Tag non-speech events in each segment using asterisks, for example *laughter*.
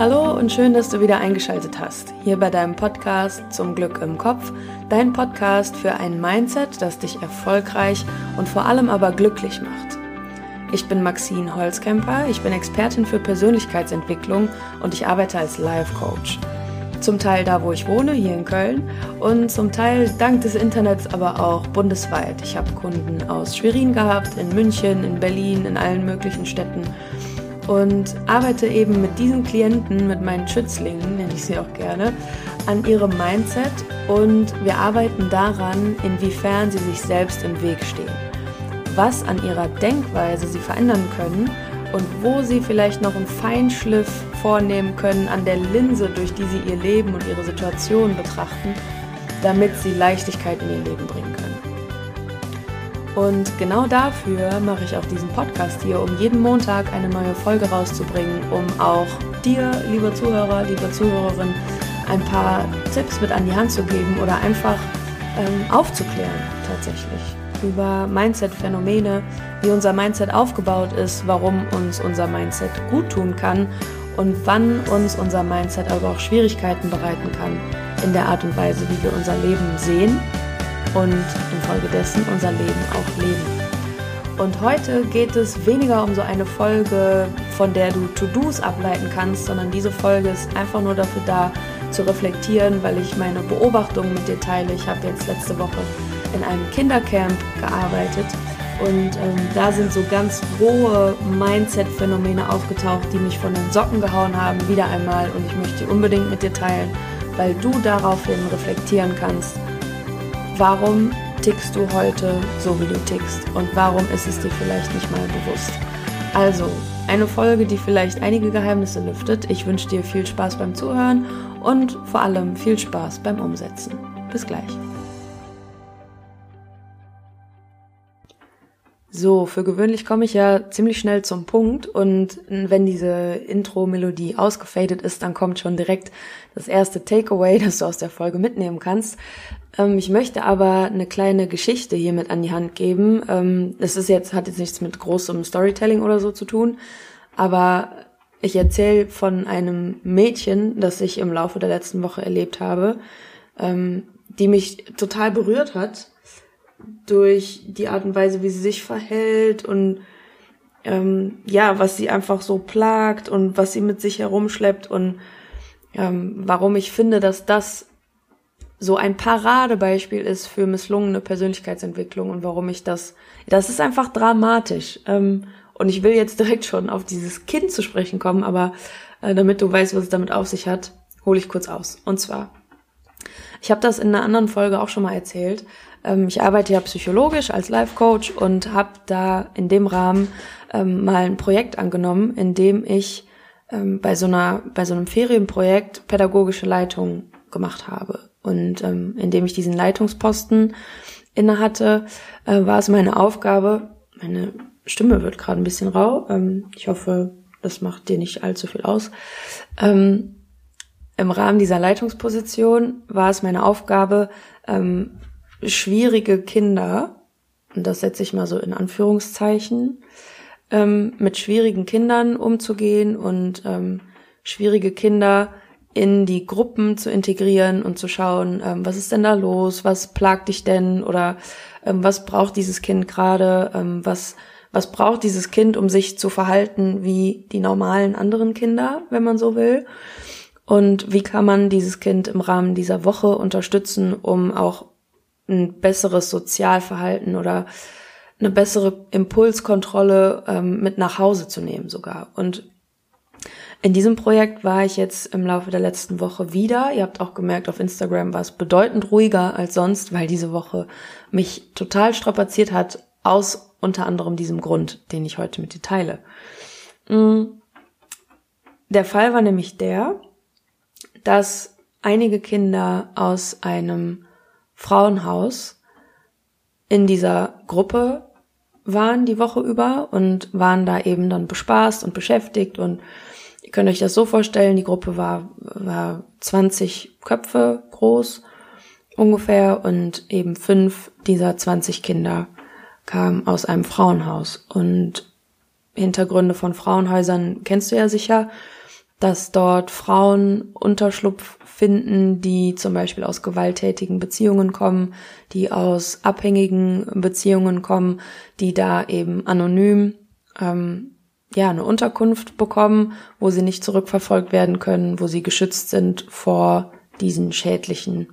Hallo und schön, dass du wieder eingeschaltet hast. Hier bei deinem Podcast Zum Glück im Kopf, dein Podcast für ein Mindset, das dich erfolgreich und vor allem aber glücklich macht. Ich bin Maxine Holzkemper, ich bin Expertin für Persönlichkeitsentwicklung und ich arbeite als Life Coach. Zum Teil da, wo ich wohne, hier in Köln und zum Teil dank des Internets aber auch bundesweit. Ich habe Kunden aus Schwerin gehabt, in München, in Berlin, in allen möglichen Städten und arbeite eben mit diesen Klienten, mit meinen Schützlingen, nenne ich sie auch gerne, an ihrem Mindset und wir arbeiten daran, inwiefern sie sich selbst im Weg stehen, was an ihrer Denkweise sie verändern können und wo sie vielleicht noch einen Feinschliff vornehmen können an der Linse, durch die sie ihr Leben und ihre Situation betrachten, damit sie Leichtigkeit in ihr Leben bringen können. Und genau dafür mache ich auch diesen Podcast hier, um jeden Montag eine neue Folge rauszubringen, um auch dir, lieber Zuhörer, liebe Zuhörerin, ein paar Tipps mit an die Hand zu geben oder einfach ähm, aufzuklären tatsächlich über Mindset-Phänomene, wie unser Mindset aufgebaut ist, warum uns unser Mindset gut tun kann und wann uns unser Mindset aber auch Schwierigkeiten bereiten kann in der Art und Weise, wie wir unser Leben sehen und infolgedessen unser Leben auch leben. Und heute geht es weniger um so eine Folge, von der du To-Dos ableiten kannst, sondern diese Folge ist einfach nur dafür da, zu reflektieren, weil ich meine Beobachtungen mit dir teile. Ich habe jetzt letzte Woche in einem Kindercamp gearbeitet und ähm, da sind so ganz rohe Mindset-Phänomene aufgetaucht, die mich von den Socken gehauen haben, wieder einmal. Und ich möchte die unbedingt mit dir teilen, weil du daraufhin reflektieren kannst, warum tickst du heute so, wie du tickst und warum ist es dir vielleicht nicht mal bewusst. Also, eine Folge, die vielleicht einige Geheimnisse lüftet. Ich wünsche dir viel Spaß beim Zuhören und vor allem viel Spaß beim Umsetzen. Bis gleich. So, für gewöhnlich komme ich ja ziemlich schnell zum Punkt und wenn diese Intro-Melodie ausgefadet ist, dann kommt schon direkt das erste Takeaway, *laughs* das du aus der Folge mitnehmen kannst. Ähm, ich möchte aber eine kleine Geschichte hier mit an die Hand geben. Ähm, das ist jetzt, hat jetzt nichts mit großem Storytelling oder so zu tun, aber ich erzähle von einem Mädchen, das ich im Laufe der letzten Woche erlebt habe, ähm, die mich total berührt hat durch die Art und Weise, wie sie sich verhält und ähm, ja, was sie einfach so plagt und was sie mit sich herumschleppt und ähm, warum ich finde, dass das so ein Paradebeispiel ist für misslungene Persönlichkeitsentwicklung und warum ich das, das ist einfach dramatisch. Ähm, und ich will jetzt direkt schon auf dieses Kind zu sprechen kommen, aber äh, damit du weißt, was es damit auf sich hat, hole ich kurz aus. Und zwar, ich habe das in einer anderen Folge auch schon mal erzählt. Ähm, ich arbeite ja psychologisch als Life Coach und habe da in dem Rahmen ähm, mal ein Projekt angenommen, in dem ich ähm, bei so einer bei so einem Ferienprojekt pädagogische Leitung gemacht habe. Und ähm, indem ich diesen Leitungsposten inne hatte, äh, war es meine Aufgabe, meine Stimme wird gerade ein bisschen rau, ähm, ich hoffe, das macht dir nicht allzu viel aus. Ähm, Im Rahmen dieser Leitungsposition war es meine Aufgabe, ähm, schwierige Kinder, und das setze ich mal so in Anführungszeichen, ähm, mit schwierigen Kindern umzugehen und ähm, schwierige Kinder in die Gruppen zu integrieren und zu schauen, ähm, was ist denn da los, was plagt dich denn oder ähm, was braucht dieses Kind gerade, ähm, was was braucht dieses Kind, um sich zu verhalten wie die normalen anderen Kinder, wenn man so will. Und wie kann man dieses Kind im Rahmen dieser Woche unterstützen, um auch ein besseres Sozialverhalten oder eine bessere Impulskontrolle ähm, mit nach Hause zu nehmen sogar. Und in diesem Projekt war ich jetzt im Laufe der letzten Woche wieder. Ihr habt auch gemerkt, auf Instagram war es bedeutend ruhiger als sonst, weil diese Woche mich total strapaziert hat, aus unter anderem diesem Grund, den ich heute mit dir teile. Mm. Der Fall war nämlich der, dass einige Kinder aus einem Frauenhaus in dieser Gruppe waren die Woche über und waren da eben dann bespaßt und beschäftigt und Ihr könnt euch das so vorstellen, die Gruppe war, war 20 Köpfe groß ungefähr und eben fünf dieser 20 Kinder kamen aus einem Frauenhaus. Und Hintergründe von Frauenhäusern kennst du ja sicher. dass dort Frauen Unterschlupf finden, die zum Beispiel aus gewalttätigen Beziehungen kommen, die aus abhängigen Beziehungen kommen, die da eben anonym ähm, ja eine Unterkunft bekommen, wo sie nicht zurückverfolgt werden können, wo sie geschützt sind vor diesen schädlichen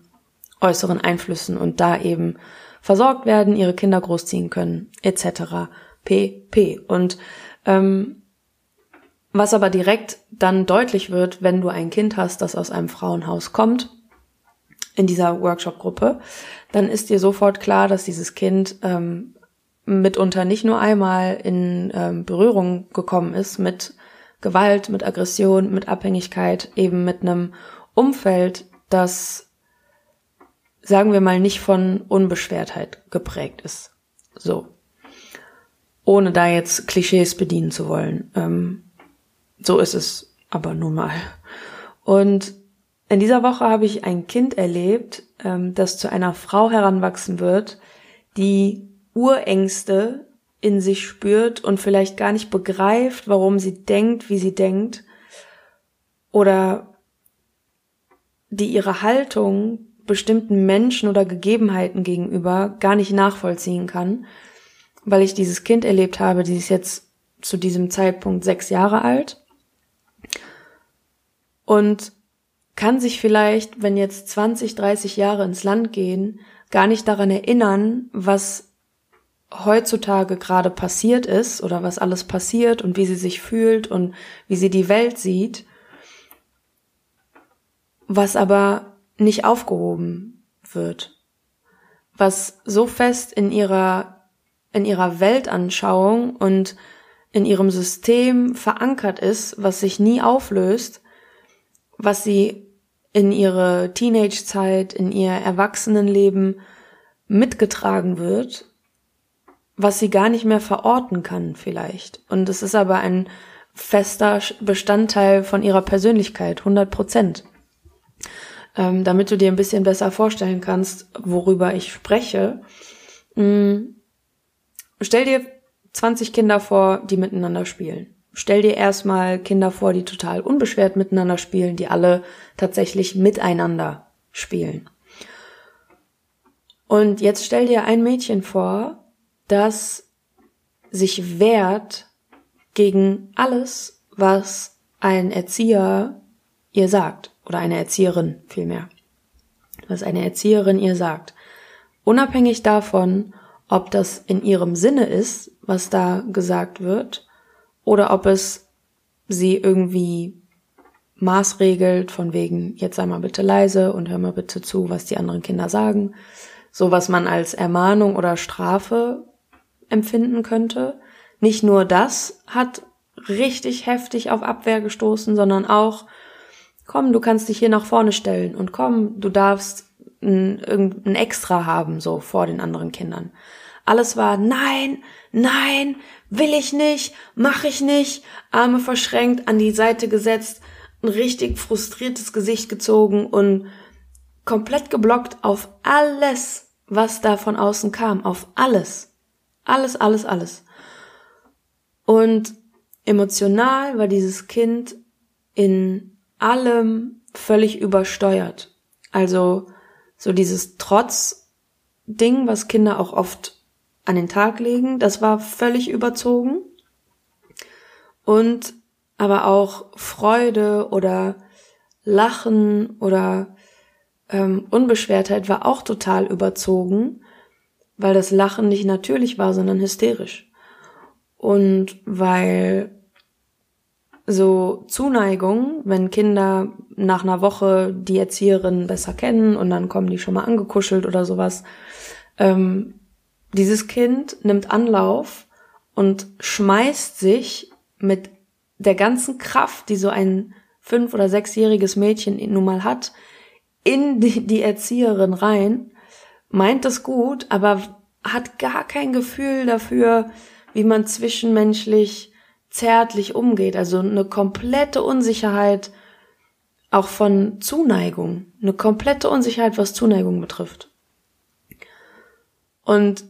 äußeren Einflüssen und da eben versorgt werden, ihre Kinder großziehen können, etc. pp. Und ähm, was aber direkt dann deutlich wird, wenn du ein Kind hast, das aus einem Frauenhaus kommt, in dieser Workshop-Gruppe, dann ist dir sofort klar, dass dieses Kind ähm, mitunter nicht nur einmal in ähm, Berührung gekommen ist mit Gewalt, mit Aggression, mit Abhängigkeit, eben mit einem Umfeld, das, sagen wir mal, nicht von Unbeschwertheit geprägt ist. So. Ohne da jetzt Klischees bedienen zu wollen. Ähm, so ist es aber nun mal. Und in dieser Woche habe ich ein Kind erlebt, ähm, das zu einer Frau heranwachsen wird, die Urängste in sich spürt und vielleicht gar nicht begreift, warum sie denkt, wie sie denkt, oder die ihre Haltung bestimmten Menschen oder Gegebenheiten gegenüber gar nicht nachvollziehen kann, weil ich dieses Kind erlebt habe, die ist jetzt zu diesem Zeitpunkt sechs Jahre alt. Und kann sich vielleicht, wenn jetzt 20, 30 Jahre ins Land gehen, gar nicht daran erinnern, was heutzutage gerade passiert ist oder was alles passiert und wie sie sich fühlt und wie sie die Welt sieht, was aber nicht aufgehoben wird, was so fest in ihrer in ihrer Weltanschauung und in ihrem System verankert ist, was sich nie auflöst, was sie in ihre Teenage-Zeit, in ihr Erwachsenenleben mitgetragen wird, was sie gar nicht mehr verorten kann vielleicht. Und es ist aber ein fester Bestandteil von ihrer Persönlichkeit, 100 Prozent. Ähm, damit du dir ein bisschen besser vorstellen kannst, worüber ich spreche, mm, stell dir 20 Kinder vor, die miteinander spielen stell dir erstmal Kinder vor, die total unbeschwert miteinander spielen, die alle tatsächlich miteinander spielen. Und jetzt stell dir ein Mädchen vor, das sich wehrt gegen alles, was ein Erzieher ihr sagt, oder eine Erzieherin vielmehr, was eine Erzieherin ihr sagt. Unabhängig davon, ob das in ihrem Sinne ist, was da gesagt wird, oder ob es sie irgendwie maßregelt, von wegen, jetzt sei mal bitte leise und hör mal bitte zu, was die anderen Kinder sagen. So was man als Ermahnung oder Strafe empfinden könnte. Nicht nur das hat richtig heftig auf Abwehr gestoßen, sondern auch, komm, du kannst dich hier nach vorne stellen und komm, du darfst ein, ein Extra haben, so vor den anderen Kindern. Alles war nein, nein, will ich nicht, mach ich nicht, Arme verschränkt, an die Seite gesetzt, ein richtig frustriertes Gesicht gezogen und komplett geblockt auf alles, was da von außen kam, auf alles. Alles, alles, alles. Und emotional war dieses Kind in allem völlig übersteuert. Also so dieses Trotz-Ding, was Kinder auch oft an den Tag legen. Das war völlig überzogen. Und aber auch Freude oder Lachen oder ähm, Unbeschwertheit war auch total überzogen, weil das Lachen nicht natürlich war, sondern hysterisch. Und weil so Zuneigung, wenn Kinder nach einer Woche die Erzieherin besser kennen und dann kommen die schon mal angekuschelt oder sowas, ähm, dieses Kind nimmt Anlauf und schmeißt sich mit der ganzen Kraft, die so ein fünf- oder sechsjähriges Mädchen nun mal hat, in die, die Erzieherin rein, meint es gut, aber hat gar kein Gefühl dafür, wie man zwischenmenschlich zärtlich umgeht. Also eine komplette Unsicherheit auch von Zuneigung. Eine komplette Unsicherheit, was Zuneigung betrifft. Und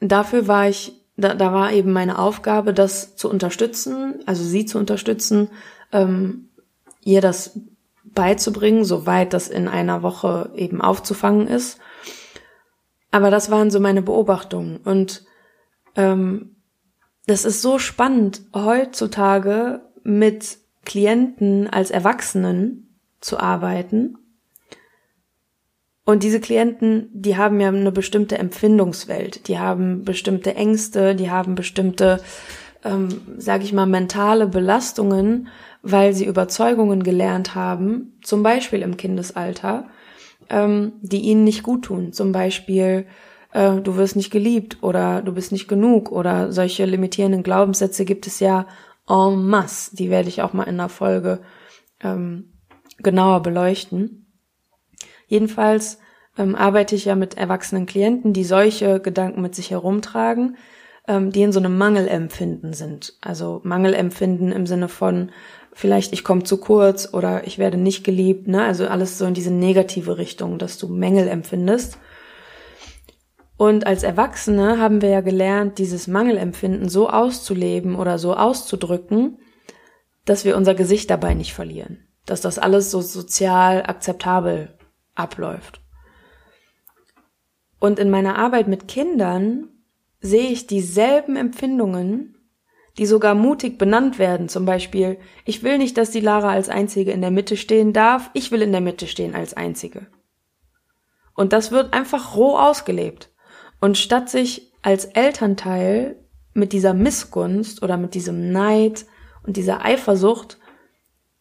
dafür war ich, da, da war eben meine Aufgabe, das zu unterstützen, also sie zu unterstützen, ähm, ihr das beizubringen, soweit das in einer Woche eben aufzufangen ist. Aber das waren so meine Beobachtungen. Und ähm, das ist so spannend, heutzutage mit Klienten als Erwachsenen zu arbeiten. Und diese Klienten, die haben ja eine bestimmte Empfindungswelt, die haben bestimmte Ängste, die haben bestimmte, ähm, sage ich mal, mentale Belastungen, weil sie Überzeugungen gelernt haben, zum Beispiel im Kindesalter, ähm, die ihnen nicht gut tun. Zum Beispiel, äh, du wirst nicht geliebt oder du bist nicht genug oder solche limitierenden Glaubenssätze gibt es ja en masse. Die werde ich auch mal in einer Folge ähm, genauer beleuchten. Jedenfalls ähm, arbeite ich ja mit erwachsenen Klienten, die solche Gedanken mit sich herumtragen, ähm, die in so einem Mangelempfinden sind. Also Mangelempfinden im Sinne von, vielleicht ich komme zu kurz oder ich werde nicht geliebt, ne? Also alles so in diese negative Richtung, dass du Mängel empfindest. Und als Erwachsene haben wir ja gelernt, dieses Mangelempfinden so auszuleben oder so auszudrücken, dass wir unser Gesicht dabei nicht verlieren. Dass das alles so sozial akzeptabel abläuft. Und in meiner Arbeit mit Kindern sehe ich dieselben Empfindungen die sogar mutig benannt werden. Zum Beispiel, ich will nicht, dass die Lara als Einzige in der Mitte stehen darf, ich will in der Mitte stehen als Einzige. Und das wird einfach roh ausgelebt. Und statt sich als Elternteil mit dieser Missgunst oder mit diesem Neid und dieser Eifersucht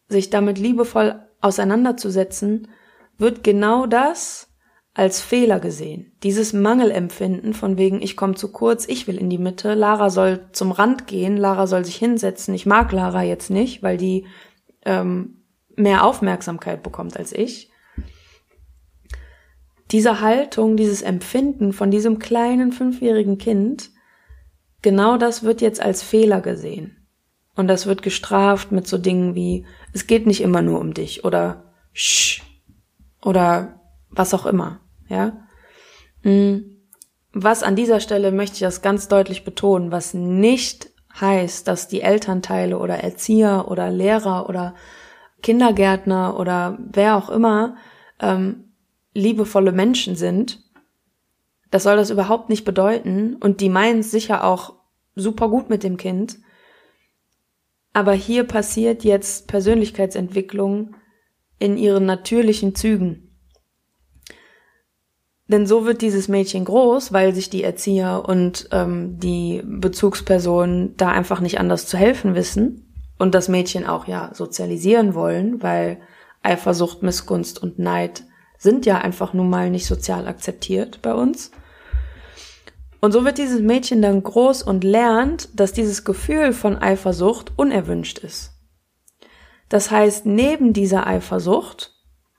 sich damit liebevoll auseinanderzusetzen, wird genau das als Fehler gesehen. Dieses Mangelempfinden von wegen, ich komme zu kurz, ich will in die Mitte, Lara soll zum Rand gehen, Lara soll sich hinsetzen. Ich mag Lara jetzt nicht, weil die ähm, mehr Aufmerksamkeit bekommt als ich. Diese Haltung, dieses Empfinden von diesem kleinen fünfjährigen Kind, genau das wird jetzt als Fehler gesehen. Und das wird gestraft mit so Dingen wie, es geht nicht immer nur um dich oder Sch oder was auch immer ja. Mm. Was an dieser Stelle möchte ich das ganz deutlich betonen, was nicht heißt, dass die Elternteile oder Erzieher oder Lehrer oder Kindergärtner oder wer auch immer ähm, liebevolle Menschen sind. Das soll das überhaupt nicht bedeuten und die meinen es sicher auch super gut mit dem Kind. Aber hier passiert jetzt Persönlichkeitsentwicklung in ihren natürlichen Zügen. Denn so wird dieses Mädchen groß, weil sich die Erzieher und ähm, die Bezugspersonen da einfach nicht anders zu helfen wissen und das Mädchen auch ja sozialisieren wollen, weil Eifersucht, Missgunst und Neid sind ja einfach nun mal nicht sozial akzeptiert bei uns. Und so wird dieses Mädchen dann groß und lernt, dass dieses Gefühl von Eifersucht unerwünscht ist. Das heißt, neben dieser Eifersucht,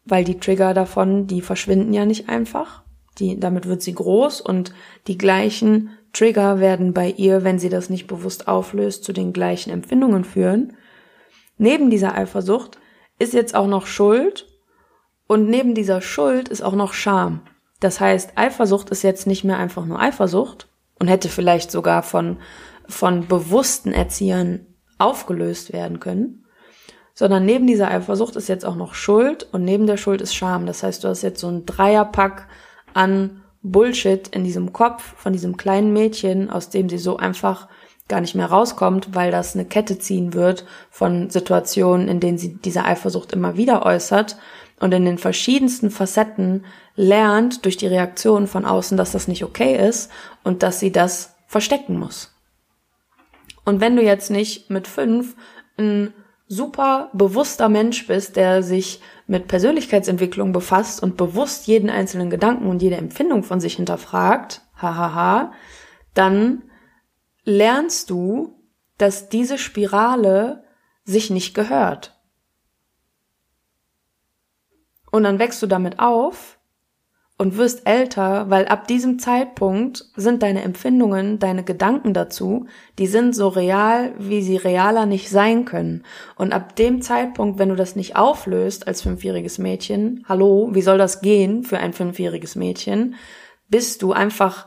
weil die Trigger davon, die verschwinden ja nicht einfach, die, damit wird sie groß und die gleichen Trigger werden bei ihr, wenn sie das nicht bewusst auflöst, zu den gleichen Empfindungen führen. Neben dieser Eifersucht ist jetzt auch noch Schuld und neben dieser Schuld ist auch noch Scham. Das heißt, Eifersucht ist jetzt nicht mehr einfach nur Eifersucht und hätte vielleicht sogar von, von bewussten Erziehern aufgelöst werden können, sondern neben dieser Eifersucht ist jetzt auch noch Schuld und neben der Schuld ist Scham. Das heißt, du hast jetzt so ein Dreierpack an Bullshit in diesem Kopf von diesem kleinen Mädchen, aus dem sie so einfach gar nicht mehr rauskommt, weil das eine Kette ziehen wird von Situationen, in denen sie diese Eifersucht immer wieder äußert und in den verschiedensten Facetten lernt durch die Reaktion von außen, dass das nicht okay ist und dass sie das verstecken muss. Und wenn du jetzt nicht mit fünf ein super bewusster Mensch bist, der sich mit Persönlichkeitsentwicklung befasst und bewusst jeden einzelnen Gedanken und jede Empfindung von sich hinterfragt, hahaha, dann lernst du, dass diese Spirale sich nicht gehört. Und dann wächst du damit auf und wirst älter, weil ab diesem Zeitpunkt sind deine Empfindungen, deine Gedanken dazu, die sind so real, wie sie realer nicht sein können. Und ab dem Zeitpunkt, wenn du das nicht auflöst als fünfjähriges Mädchen, hallo, wie soll das gehen für ein fünfjähriges Mädchen, bist du einfach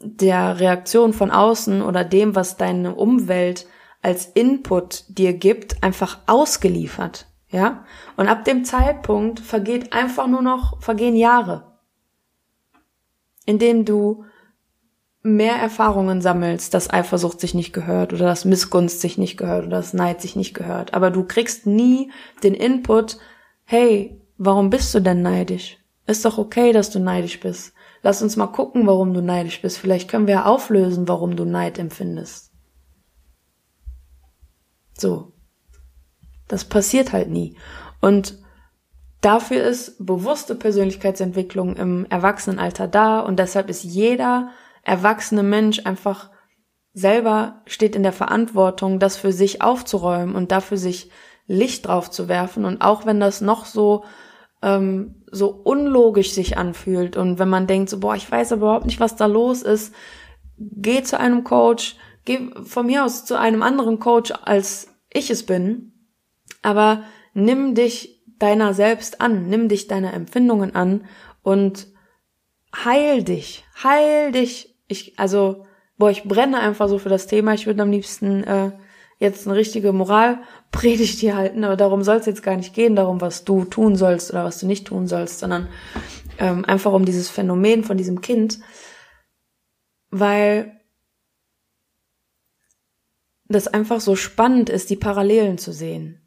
der Reaktion von außen oder dem, was deine Umwelt als Input dir gibt, einfach ausgeliefert. Ja? Und ab dem Zeitpunkt vergeht einfach nur noch, vergehen Jahre. Indem du mehr Erfahrungen sammelst, dass Eifersucht sich nicht gehört oder dass Missgunst sich nicht gehört oder dass Neid sich nicht gehört. Aber du kriegst nie den Input, hey, warum bist du denn neidisch? Ist doch okay, dass du neidisch bist. Lass uns mal gucken, warum du neidisch bist. Vielleicht können wir ja auflösen, warum du Neid empfindest. So. Das passiert halt nie. Und dafür ist bewusste Persönlichkeitsentwicklung im Erwachsenenalter da und deshalb ist jeder erwachsene Mensch einfach selber steht in der Verantwortung, das für sich aufzuräumen und dafür sich Licht drauf zu werfen. Und auch wenn das noch so ähm, so unlogisch sich anfühlt und wenn man denkt, so boah, ich weiß überhaupt nicht, was da los ist, geh zu einem Coach, geh von mir aus zu einem anderen Coach, als ich es bin, aber nimm dich deiner selbst an, nimm dich deiner Empfindungen an und heil dich, heil dich. Ich, also, boah, ich brenne einfach so für das Thema. Ich würde am liebsten äh, jetzt eine richtige Moralpredigt hier halten, aber darum soll es jetzt gar nicht gehen, darum, was du tun sollst oder was du nicht tun sollst, sondern ähm, einfach um dieses Phänomen von diesem Kind, weil das einfach so spannend ist, die Parallelen zu sehen.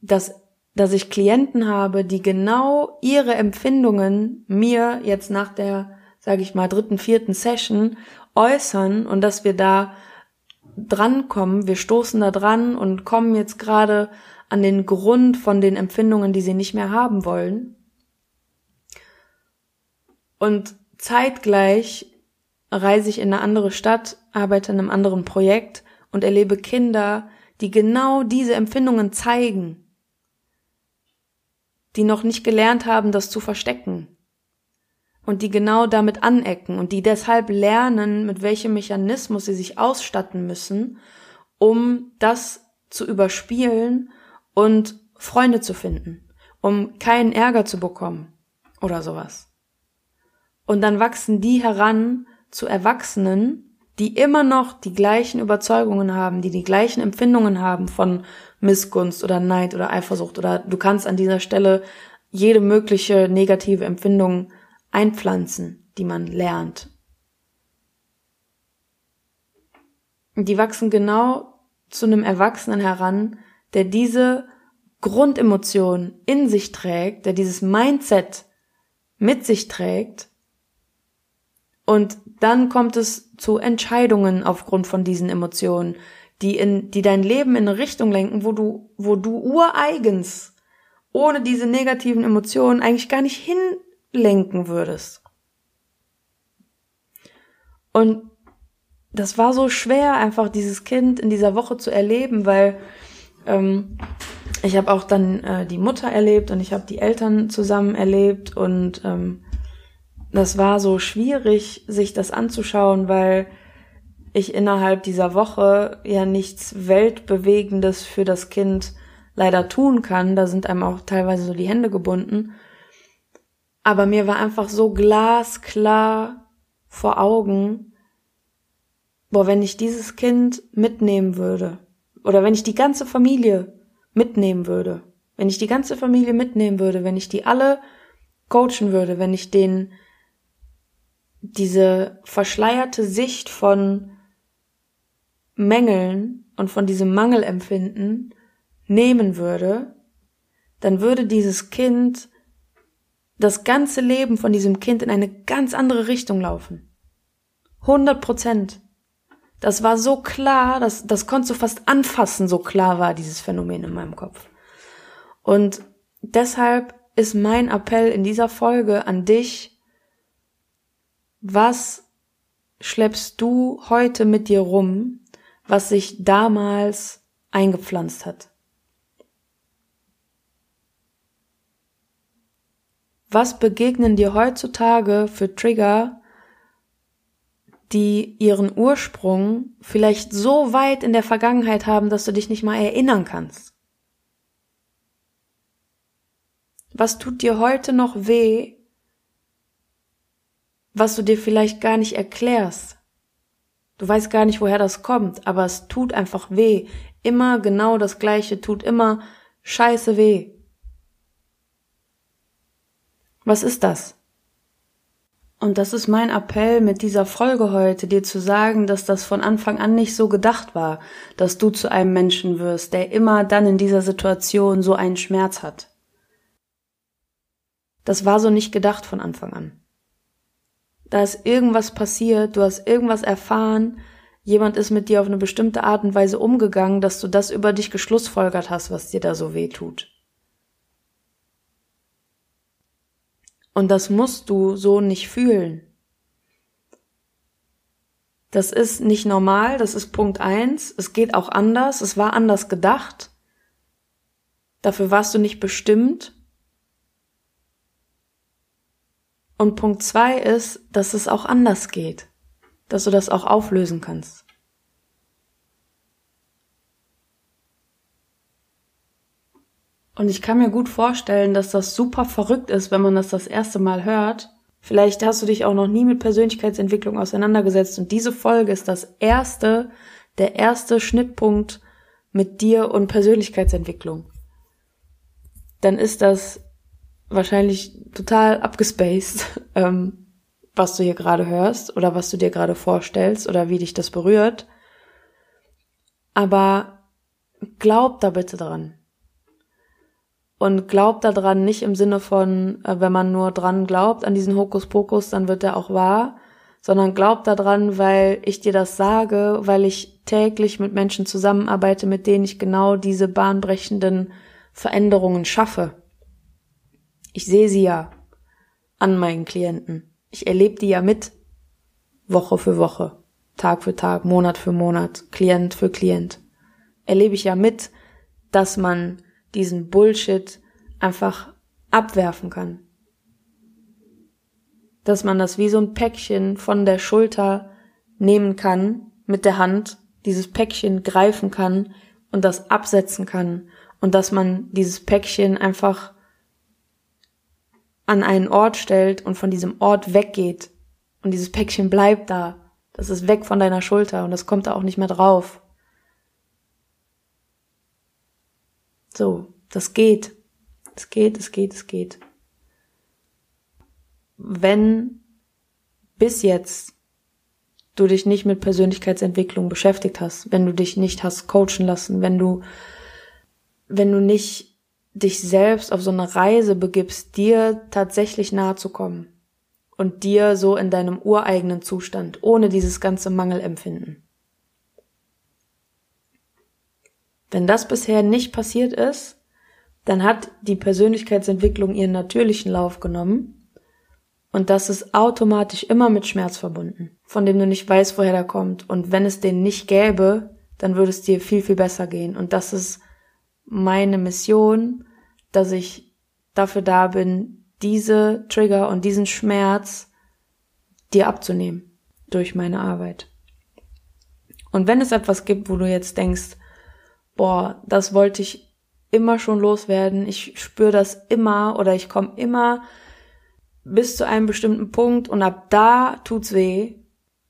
Dass, dass ich Klienten habe, die genau ihre Empfindungen mir jetzt nach der, sage ich mal, dritten, vierten Session äußern und dass wir da drankommen, wir stoßen da dran und kommen jetzt gerade an den Grund von den Empfindungen, die sie nicht mehr haben wollen. Und zeitgleich reise ich in eine andere Stadt, arbeite in einem anderen Projekt und erlebe Kinder, die genau diese Empfindungen zeigen, die noch nicht gelernt haben, das zu verstecken und die genau damit anecken und die deshalb lernen, mit welchem Mechanismus sie sich ausstatten müssen, um das zu überspielen und Freunde zu finden, um keinen Ärger zu bekommen oder sowas. Und dann wachsen die heran zu Erwachsenen, die immer noch die gleichen Überzeugungen haben, die die gleichen Empfindungen haben von Missgunst oder Neid oder Eifersucht oder du kannst an dieser Stelle jede mögliche negative Empfindung einpflanzen, die man lernt. Die wachsen genau zu einem Erwachsenen heran, der diese Grundemotion in sich trägt, der dieses Mindset mit sich trägt und dann kommt es zu Entscheidungen aufgrund von diesen Emotionen, die in, die dein Leben in eine Richtung lenken, wo du, wo du ureigens ohne diese negativen Emotionen eigentlich gar nicht hinlenken würdest. Und das war so schwer, einfach dieses Kind in dieser Woche zu erleben, weil ähm, ich habe auch dann äh, die Mutter erlebt und ich habe die Eltern zusammen erlebt und ähm, das war so schwierig, sich das anzuschauen, weil ich innerhalb dieser Woche ja nichts Weltbewegendes für das Kind leider tun kann. Da sind einem auch teilweise so die Hände gebunden. Aber mir war einfach so glasklar vor Augen, boah, wenn ich dieses Kind mitnehmen würde, oder wenn ich die ganze Familie mitnehmen würde, wenn ich die ganze Familie mitnehmen würde, wenn ich die alle coachen würde, wenn ich denen diese verschleierte Sicht von Mängeln und von diesem Mangelempfinden nehmen würde, dann würde dieses Kind, das ganze Leben von diesem Kind in eine ganz andere Richtung laufen. 100 Prozent. Das war so klar, das, das konntest du fast anfassen, so klar war dieses Phänomen in meinem Kopf. Und deshalb ist mein Appell in dieser Folge an dich, was schleppst du heute mit dir rum, was sich damals eingepflanzt hat? Was begegnen dir heutzutage für Trigger, die ihren Ursprung vielleicht so weit in der Vergangenheit haben, dass du dich nicht mal erinnern kannst? Was tut dir heute noch weh, was du dir vielleicht gar nicht erklärst. Du weißt gar nicht, woher das kommt, aber es tut einfach weh. Immer genau das Gleiche tut immer scheiße weh. Was ist das? Und das ist mein Appell mit dieser Folge heute, dir zu sagen, dass das von Anfang an nicht so gedacht war, dass du zu einem Menschen wirst, der immer dann in dieser Situation so einen Schmerz hat. Das war so nicht gedacht von Anfang an. Da ist irgendwas passiert, du hast irgendwas erfahren, jemand ist mit dir auf eine bestimmte Art und Weise umgegangen, dass du das über dich geschlussfolgert hast, was dir da so weh tut. Und das musst du so nicht fühlen. Das ist nicht normal, das ist Punkt eins. Es geht auch anders, es war anders gedacht. Dafür warst du nicht bestimmt. Und Punkt zwei ist, dass es auch anders geht, dass du das auch auflösen kannst. Und ich kann mir gut vorstellen, dass das super verrückt ist, wenn man das das erste Mal hört. Vielleicht hast du dich auch noch nie mit Persönlichkeitsentwicklung auseinandergesetzt und diese Folge ist das erste, der erste Schnittpunkt mit dir und Persönlichkeitsentwicklung. Dann ist das wahrscheinlich total abgespaced, *laughs* ähm, was du hier gerade hörst oder was du dir gerade vorstellst oder wie dich das berührt. Aber glaub da bitte dran. Und glaubt daran nicht im Sinne von, äh, wenn man nur dran glaubt, an diesen Hokuspokus, dann wird er auch wahr, sondern glaubt daran, weil ich dir das sage, weil ich täglich mit Menschen zusammenarbeite, mit denen ich genau diese bahnbrechenden Veränderungen schaffe. Ich sehe sie ja an meinen Klienten. Ich erlebe die ja mit, Woche für Woche, Tag für Tag, Monat für Monat, Klient für Klient. Erlebe ich ja mit, dass man diesen Bullshit einfach abwerfen kann. Dass man das wie so ein Päckchen von der Schulter nehmen kann, mit der Hand, dieses Päckchen greifen kann und das absetzen kann und dass man dieses Päckchen einfach an einen Ort stellt und von diesem Ort weggeht und dieses Päckchen bleibt da. Das ist weg von deiner Schulter und das kommt da auch nicht mehr drauf. So, das geht. Es geht, es geht, es geht. Wenn bis jetzt du dich nicht mit Persönlichkeitsentwicklung beschäftigt hast, wenn du dich nicht hast coachen lassen, wenn du, wenn du nicht dich selbst auf so eine Reise begibst, dir tatsächlich nahe zu kommen und dir so in deinem ureigenen Zustand, ohne dieses ganze Mangelempfinden. Wenn das bisher nicht passiert ist, dann hat die Persönlichkeitsentwicklung ihren natürlichen Lauf genommen und das ist automatisch immer mit Schmerz verbunden, von dem du nicht weißt, woher der kommt. Und wenn es den nicht gäbe, dann würde es dir viel, viel besser gehen. Und das ist meine Mission, dass ich dafür da bin, diese Trigger und diesen Schmerz dir abzunehmen durch meine Arbeit. Und wenn es etwas gibt, wo du jetzt denkst, boah, das wollte ich immer schon loswerden, ich spüre das immer oder ich komme immer bis zu einem bestimmten Punkt und ab da tut's weh.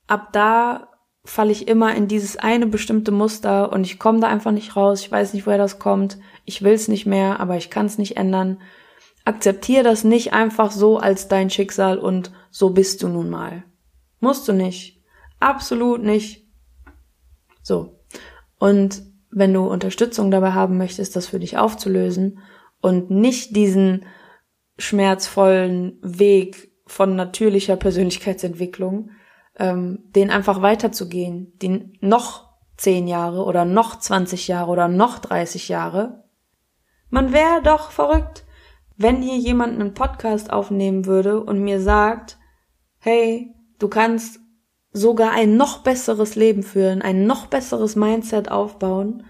Ab da falle ich immer in dieses eine bestimmte Muster und ich komme da einfach nicht raus. Ich weiß nicht, woher das kommt. Ich will's nicht mehr, aber ich kann's nicht ändern. Akzeptier das nicht einfach so als dein Schicksal und so bist du nun mal. Musst du nicht. Absolut nicht. So. Und wenn du Unterstützung dabei haben möchtest, das für dich aufzulösen und nicht diesen schmerzvollen Weg von natürlicher Persönlichkeitsentwicklung, ähm, den einfach weiterzugehen, die noch zehn Jahre oder noch 20 Jahre oder noch 30 Jahre. Man wäre doch verrückt, wenn hier jemand einen Podcast aufnehmen würde und mir sagt, hey, du kannst sogar ein noch besseres Leben führen, ein noch besseres Mindset aufbauen,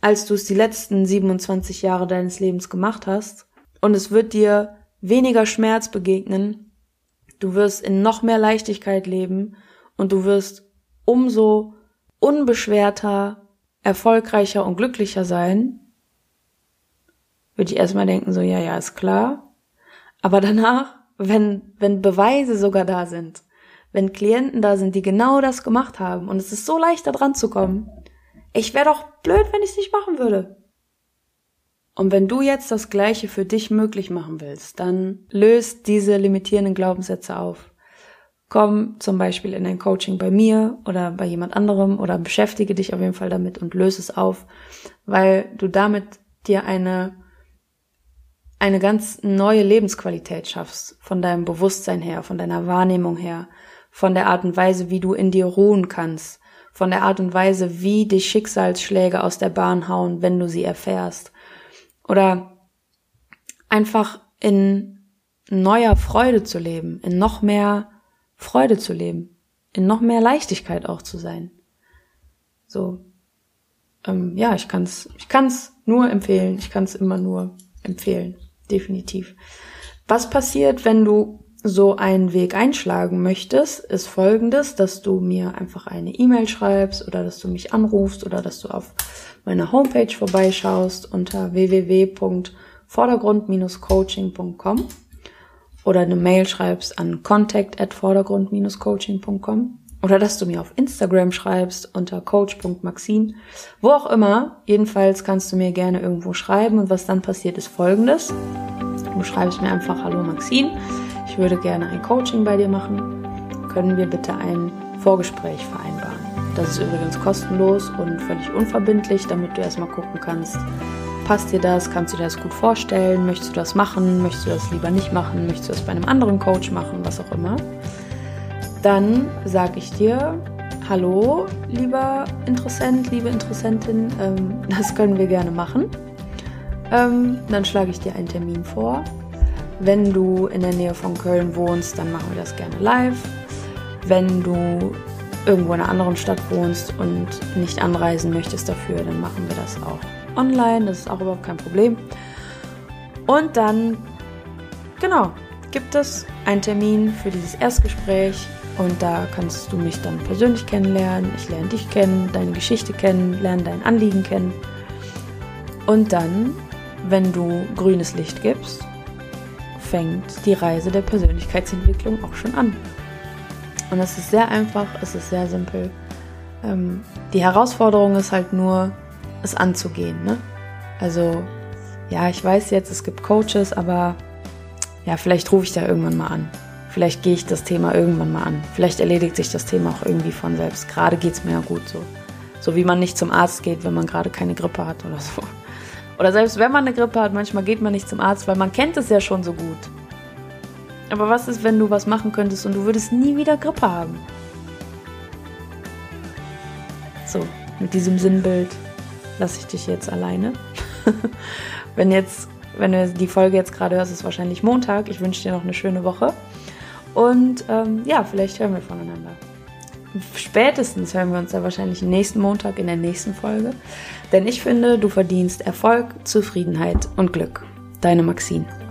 als du es die letzten 27 Jahre deines Lebens gemacht hast. Und es wird dir weniger Schmerz begegnen. Du wirst in noch mehr Leichtigkeit leben und du wirst umso unbeschwerter, erfolgreicher und glücklicher sein. Würde ich erstmal denken, so, ja, ja, ist klar. Aber danach, wenn, wenn Beweise sogar da sind, wenn Klienten da sind, die genau das gemacht haben und es ist so leicht da dran zu kommen. Ich wäre doch blöd, wenn ich es nicht machen würde. Und wenn du jetzt das Gleiche für dich möglich machen willst, dann löst diese limitierenden Glaubenssätze auf. Komm zum Beispiel in ein Coaching bei mir oder bei jemand anderem oder beschäftige dich auf jeden Fall damit und löse es auf, weil du damit dir eine, eine ganz neue Lebensqualität schaffst, von deinem Bewusstsein her, von deiner Wahrnehmung her, von der Art und Weise, wie du in dir ruhen kannst, von der Art und Weise, wie dich Schicksalsschläge aus der Bahn hauen, wenn du sie erfährst. Oder einfach in neuer Freude zu leben, in noch mehr Freude zu leben, in noch mehr Leichtigkeit auch zu sein. So, ähm, ja, ich kann's, ich kann's nur empfehlen. Ich kann's immer nur empfehlen, definitiv. Was passiert, wenn du so einen Weg einschlagen möchtest, ist folgendes, dass du mir einfach eine E-Mail schreibst oder dass du mich anrufst oder dass du auf meiner Homepage vorbeischaust unter www.vordergrund-coaching.com oder eine Mail schreibst an contact at vordergrund-coaching.com oder dass du mir auf Instagram schreibst unter coach.maxine, wo auch immer. Jedenfalls kannst du mir gerne irgendwo schreiben und was dann passiert ist folgendes. Du schreibst mir einfach Hallo Maxine ich würde gerne ein Coaching bei dir machen. Können wir bitte ein Vorgespräch vereinbaren? Das ist übrigens kostenlos und völlig unverbindlich, damit du erstmal gucken kannst, passt dir das, kannst du dir das gut vorstellen, möchtest du das machen, möchtest du das lieber nicht machen, möchtest du das bei einem anderen Coach machen, was auch immer. Dann sage ich dir, hallo, lieber Interessent, liebe Interessentin, ähm, *laughs* das können wir gerne machen. Ähm, dann schlage ich dir einen Termin vor wenn du in der Nähe von Köln wohnst, dann machen wir das gerne live. Wenn du irgendwo in einer anderen Stadt wohnst und nicht anreisen möchtest dafür, dann machen wir das auch online. Das ist auch überhaupt kein Problem. Und dann, genau, gibt es einen Termin für dieses Erstgespräch und da kannst du mich dann persönlich kennenlernen. Ich lerne dich kennen, deine Geschichte kennen, lerne dein Anliegen kennen. Und dann, wenn du grünes Licht gibst, fängt die Reise der Persönlichkeitsentwicklung auch schon an. Und es ist sehr einfach, es ist sehr simpel. Ähm, die Herausforderung ist halt nur, es anzugehen. Ne? Also, ja, ich weiß jetzt, es gibt Coaches, aber ja, vielleicht rufe ich da irgendwann mal an. Vielleicht gehe ich das Thema irgendwann mal an. Vielleicht erledigt sich das Thema auch irgendwie von selbst. Gerade geht es mir ja gut so. So wie man nicht zum Arzt geht, wenn man gerade keine Grippe hat oder so. Oder selbst wenn man eine Grippe hat, manchmal geht man nicht zum Arzt, weil man kennt es ja schon so gut. Aber was ist, wenn du was machen könntest und du würdest nie wieder Grippe haben? So, mit diesem Sinnbild lasse ich dich jetzt alleine. *laughs* wenn jetzt, wenn du die Folge jetzt gerade hörst, ist es wahrscheinlich Montag. Ich wünsche dir noch eine schöne Woche. Und ähm, ja, vielleicht hören wir voneinander spätestens hören wir uns ja wahrscheinlich nächsten Montag in der nächsten Folge. Denn ich finde, du verdienst Erfolg, Zufriedenheit und Glück. Deine Maxine.